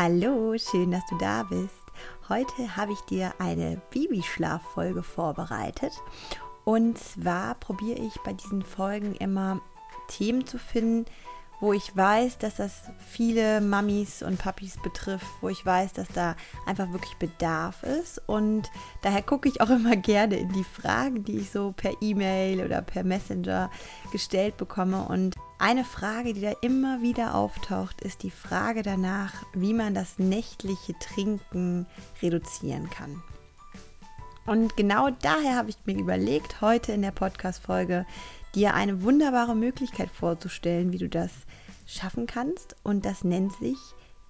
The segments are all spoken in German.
Hallo, schön, dass du da bist. Heute habe ich dir eine Babyschlaffolge vorbereitet. Und zwar probiere ich bei diesen Folgen immer Themen zu finden, wo ich weiß, dass das viele Mamis und Papis betrifft, wo ich weiß, dass da einfach wirklich Bedarf ist. Und daher gucke ich auch immer gerne in die Fragen, die ich so per E-Mail oder per Messenger gestellt bekomme. Und eine Frage, die da immer wieder auftaucht, ist die Frage danach, wie man das nächtliche Trinken reduzieren kann. Und genau daher habe ich mir überlegt, heute in der Podcast-Folge dir eine wunderbare Möglichkeit vorzustellen, wie du das schaffen kannst. Und das nennt sich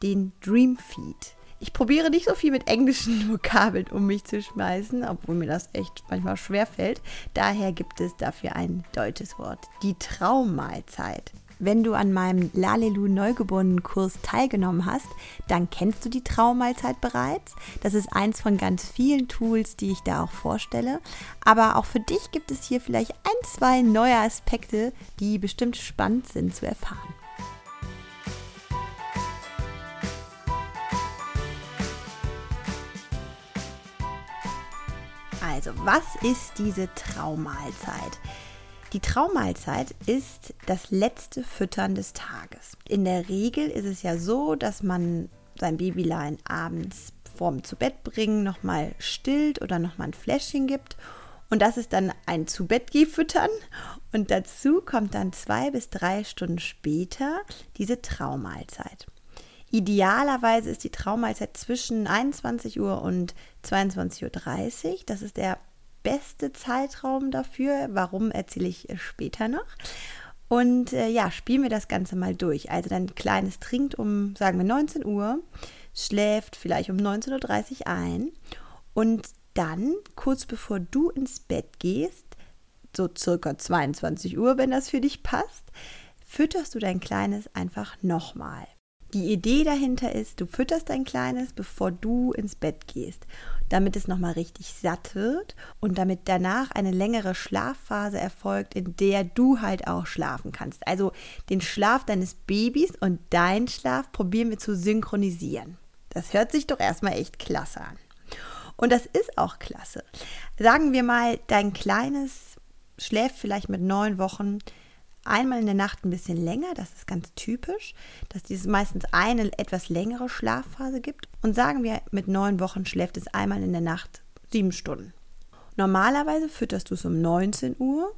den Dream Feed. Ich probiere nicht so viel mit englischen Vokabeln um mich zu schmeißen, obwohl mir das echt manchmal schwer fällt. Daher gibt es dafür ein deutsches Wort, die Traummahlzeit. Wenn du an meinem Lalelu Neugeborenen-Kurs teilgenommen hast, dann kennst du die Traummahlzeit bereits. Das ist eins von ganz vielen Tools, die ich da auch vorstelle. Aber auch für dich gibt es hier vielleicht ein, zwei neue Aspekte, die bestimmt spannend sind zu erfahren. Also, was ist diese Traummahlzeit? Die Traummahlzeit ist das letzte Füttern des Tages. In der Regel ist es ja so, dass man sein Babylein abends vorm zu Bett bringen nochmal stillt oder nochmal ein Fläschchen gibt. Und das ist dann ein zu Bett füttern. Und dazu kommt dann zwei bis drei Stunden später diese Traummahlzeit. Idealerweise ist die Traummahlzeit zwischen 21 Uhr und 22.30 Uhr. Das ist der beste Zeitraum dafür. Warum erzähle ich später noch. Und äh, ja, spielen wir das Ganze mal durch. Also dein Kleines trinkt um, sagen wir, 19 Uhr, schläft vielleicht um 19.30 Uhr ein und dann, kurz bevor du ins Bett gehst, so circa 22 Uhr, wenn das für dich passt, fütterst du dein Kleines einfach nochmal. Die Idee dahinter ist, du fütterst dein Kleines, bevor du ins Bett gehst, damit es nochmal richtig satt wird und damit danach eine längere Schlafphase erfolgt, in der du halt auch schlafen kannst. Also den Schlaf deines Babys und deinen Schlaf probieren wir zu synchronisieren. Das hört sich doch erstmal echt klasse an. Und das ist auch klasse. Sagen wir mal, dein Kleines schläft vielleicht mit neun Wochen einmal in der Nacht ein bisschen länger, das ist ganz typisch, dass es meistens eine etwas längere Schlafphase gibt. Und sagen wir, mit neun Wochen schläft es einmal in der Nacht sieben Stunden. Normalerweise fütterst du es um 19 Uhr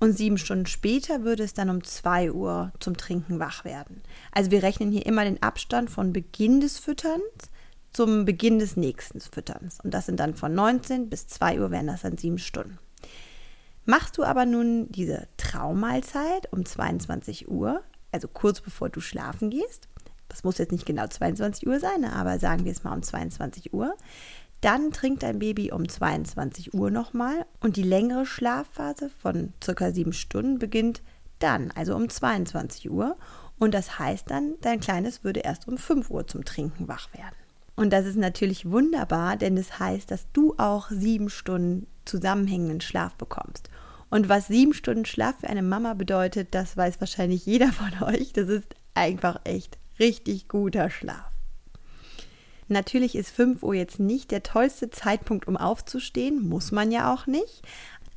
und sieben Stunden später würde es dann um 2 Uhr zum Trinken wach werden. Also wir rechnen hier immer den Abstand von Beginn des Fütterns zum Beginn des nächsten Fütterns. Und das sind dann von 19 bis 2 Uhr wären das dann sieben Stunden. Machst du aber nun diese Traummahlzeit um 22 Uhr, also kurz bevor du schlafen gehst, das muss jetzt nicht genau 22 Uhr sein, aber sagen wir es mal um 22 Uhr, dann trinkt dein Baby um 22 Uhr nochmal und die längere Schlafphase von circa sieben Stunden beginnt dann, also um 22 Uhr. Und das heißt dann, dein Kleines würde erst um 5 Uhr zum Trinken wach werden. Und das ist natürlich wunderbar, denn es das heißt, dass du auch sieben Stunden zusammenhängenden Schlaf bekommst. Und was sieben Stunden Schlaf für eine Mama bedeutet, das weiß wahrscheinlich jeder von euch. Das ist einfach echt richtig guter Schlaf. Natürlich ist 5 Uhr jetzt nicht der tollste Zeitpunkt, um aufzustehen, muss man ja auch nicht.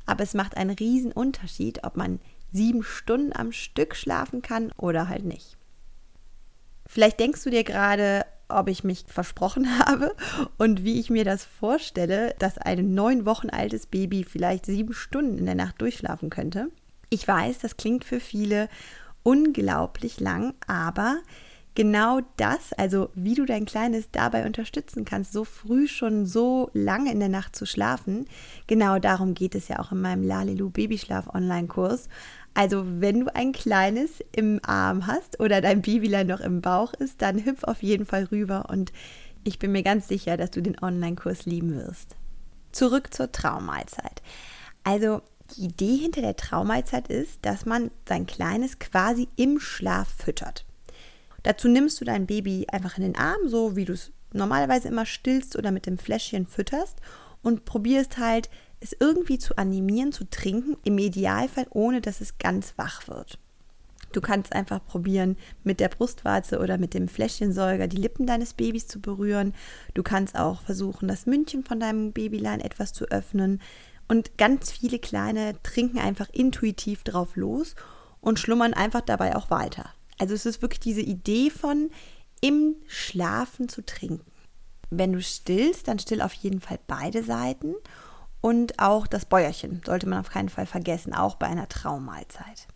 Aber es macht einen riesen Unterschied, ob man sieben Stunden am Stück schlafen kann oder halt nicht. Vielleicht denkst du dir gerade, ob ich mich versprochen habe und wie ich mir das vorstelle, dass ein neun Wochen altes Baby vielleicht sieben Stunden in der Nacht durchschlafen könnte. Ich weiß, das klingt für viele unglaublich lang, aber genau das, also wie du dein Kleines dabei unterstützen kannst, so früh schon so lange in der Nacht zu schlafen, genau darum geht es ja auch in meinem Lalilu Babyschlaf Online-Kurs. Also wenn du ein kleines im Arm hast oder dein Babylein noch im Bauch ist, dann hüpf auf jeden Fall rüber und ich bin mir ganz sicher, dass du den Online-Kurs lieben wirst. Zurück zur Traummahlzeit. Also die Idee hinter der Traummahlzeit ist, dass man sein Kleines quasi im Schlaf füttert. Dazu nimmst du dein Baby einfach in den Arm, so wie du es normalerweise immer stillst oder mit dem Fläschchen fütterst und probierst halt es irgendwie zu animieren, zu trinken, im Idealfall ohne, dass es ganz wach wird. Du kannst einfach probieren, mit der Brustwarze oder mit dem Fläschchensäuger die Lippen deines Babys zu berühren. Du kannst auch versuchen, das Mündchen von deinem Babylein etwas zu öffnen. Und ganz viele Kleine trinken einfach intuitiv drauf los und schlummern einfach dabei auch weiter. Also es ist wirklich diese Idee von im Schlafen zu trinken. Wenn du stillst, dann still auf jeden Fall beide Seiten und auch das Bäuerchen sollte man auf keinen Fall vergessen, auch bei einer Traummahlzeit.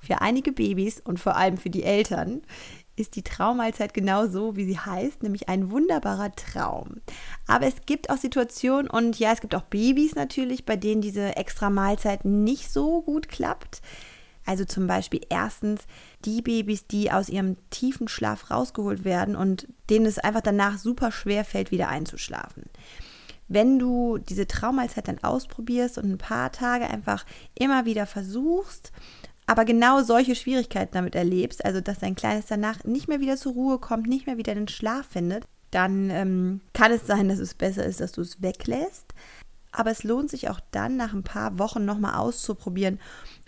Für einige Babys und vor allem für die Eltern ist die Traummahlzeit genau so, wie sie heißt, nämlich ein wunderbarer Traum. Aber es gibt auch Situationen und ja, es gibt auch Babys natürlich, bei denen diese extra Mahlzeit nicht so gut klappt. Also zum Beispiel erstens die Babys, die aus ihrem tiefen Schlaf rausgeholt werden und denen es einfach danach super schwer fällt, wieder einzuschlafen. Wenn du diese Traummahlzeit dann ausprobierst und ein paar Tage einfach immer wieder versuchst aber genau solche Schwierigkeiten damit erlebst, also dass dein Kleines danach nicht mehr wieder zur Ruhe kommt, nicht mehr wieder den Schlaf findet, dann ähm, kann es sein, dass es besser ist, dass du es weglässt. Aber es lohnt sich auch dann, nach ein paar Wochen nochmal auszuprobieren,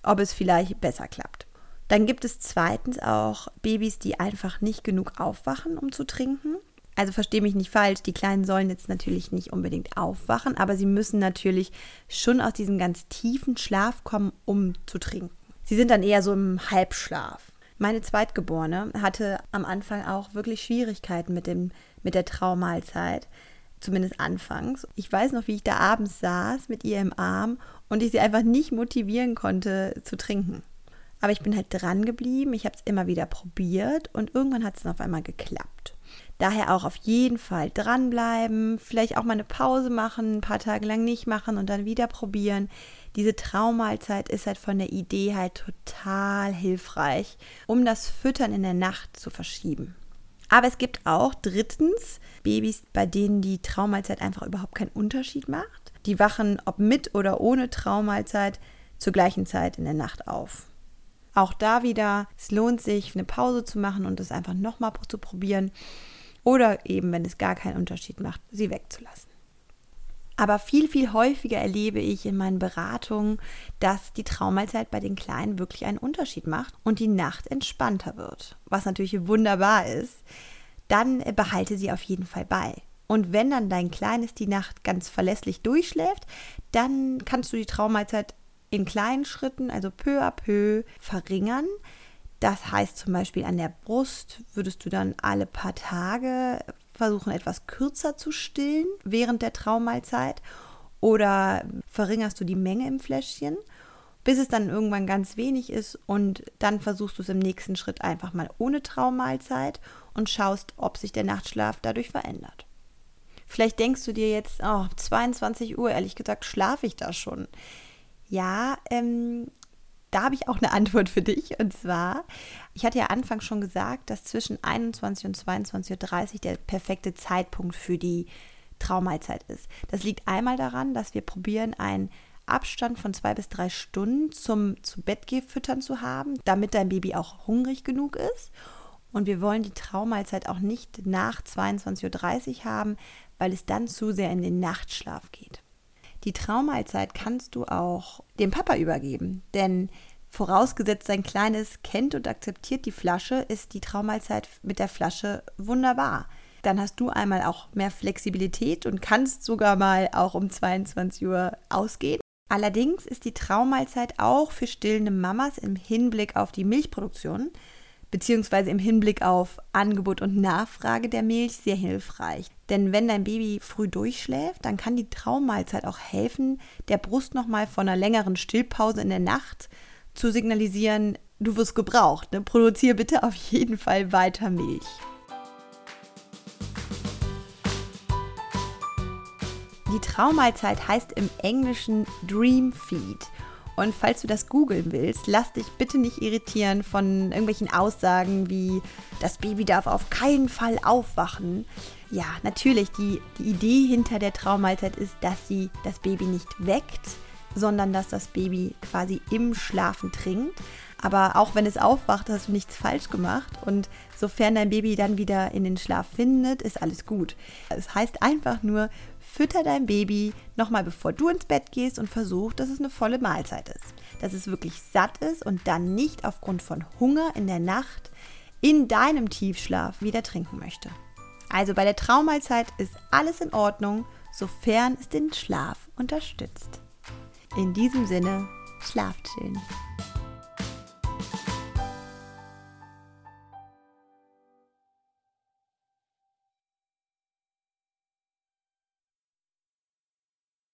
ob es vielleicht besser klappt. Dann gibt es zweitens auch Babys, die einfach nicht genug aufwachen, um zu trinken. Also verstehe mich nicht falsch, die Kleinen sollen jetzt natürlich nicht unbedingt aufwachen, aber sie müssen natürlich schon aus diesem ganz tiefen Schlaf kommen, um zu trinken. Sie sind dann eher so im Halbschlaf. Meine Zweitgeborene hatte am Anfang auch wirklich Schwierigkeiten mit, dem, mit der Traumahlzeit, zumindest anfangs. Ich weiß noch, wie ich da abends saß mit ihr im Arm und ich sie einfach nicht motivieren konnte zu trinken. Aber ich bin halt dran geblieben, ich habe es immer wieder probiert und irgendwann hat es dann auf einmal geklappt. Daher auch auf jeden Fall dranbleiben, vielleicht auch mal eine Pause machen, ein paar Tage lang nicht machen und dann wieder probieren diese Traummahlzeit ist halt von der Idee halt total hilfreich, um das Füttern in der Nacht zu verschieben. Aber es gibt auch drittens Babys, bei denen die Traummahlzeit einfach überhaupt keinen Unterschied macht. Die wachen, ob mit oder ohne Traummahlzeit, zur gleichen Zeit in der Nacht auf. Auch da wieder, es lohnt sich, eine Pause zu machen und es einfach nochmal zu probieren. Oder eben, wenn es gar keinen Unterschied macht, sie wegzulassen. Aber viel, viel häufiger erlebe ich in meinen Beratungen, dass die Traumahlzeit bei den Kleinen wirklich einen Unterschied macht und die Nacht entspannter wird. Was natürlich wunderbar ist. Dann behalte sie auf jeden Fall bei. Und wenn dann dein Kleines die Nacht ganz verlässlich durchschläft, dann kannst du die Traumahlzeit in kleinen Schritten, also peu à peu, verringern. Das heißt zum Beispiel an der Brust würdest du dann alle paar Tage versuchen etwas kürzer zu stillen während der Traummahlzeit oder verringerst du die Menge im Fläschchen, bis es dann irgendwann ganz wenig ist und dann versuchst du es im nächsten Schritt einfach mal ohne Traummahlzeit und schaust, ob sich der Nachtschlaf dadurch verändert. Vielleicht denkst du dir jetzt, oh, 22 Uhr, ehrlich gesagt, schlafe ich da schon. Ja, ähm, da habe ich auch eine Antwort für dich. Und zwar, ich hatte ja anfangs schon gesagt, dass zwischen 21 und 22.30 Uhr der perfekte Zeitpunkt für die Traummahlzeit ist. Das liegt einmal daran, dass wir probieren, einen Abstand von zwei bis drei Stunden zum zu Bettgefüttern zu haben, damit dein Baby auch hungrig genug ist. Und wir wollen die Traummahlzeit auch nicht nach 22.30 Uhr haben, weil es dann zu sehr in den Nachtschlaf geht. Die Traummahlzeit kannst du auch dem Papa übergeben, denn vorausgesetzt sein Kleines kennt und akzeptiert die Flasche, ist die Traummahlzeit mit der Flasche wunderbar. Dann hast du einmal auch mehr Flexibilität und kannst sogar mal auch um 22 Uhr ausgehen. Allerdings ist die Traummahlzeit auch für stillende Mamas im Hinblick auf die Milchproduktion beziehungsweise im Hinblick auf Angebot und Nachfrage der Milch sehr hilfreich. Denn wenn dein Baby früh durchschläft, dann kann die Traummahlzeit auch helfen, der Brust nochmal von einer längeren Stillpause in der Nacht zu signalisieren, du wirst gebraucht. Ne? Produziere bitte auf jeden Fall weiter Milch. Die Traummahlzeit heißt im Englischen Dream Feed und falls du das googeln willst, lass dich bitte nicht irritieren von irgendwelchen Aussagen wie, das Baby darf auf keinen Fall aufwachen. Ja, natürlich, die, die Idee hinter der Traummahlzeit ist, dass sie das Baby nicht weckt, sondern dass das Baby quasi im Schlafen trinkt. Aber auch wenn es aufwacht, hast du nichts falsch gemacht. Und sofern dein Baby dann wieder in den Schlaf findet, ist alles gut. Es das heißt einfach nur, fütter dein Baby nochmal bevor du ins Bett gehst und versuch, dass es eine volle Mahlzeit ist. Dass es wirklich satt ist und dann nicht aufgrund von Hunger in der Nacht in deinem Tiefschlaf wieder trinken möchte. Also bei der Traummahlzeit ist alles in Ordnung, sofern es den Schlaf unterstützt. In diesem Sinne, schlaft schön.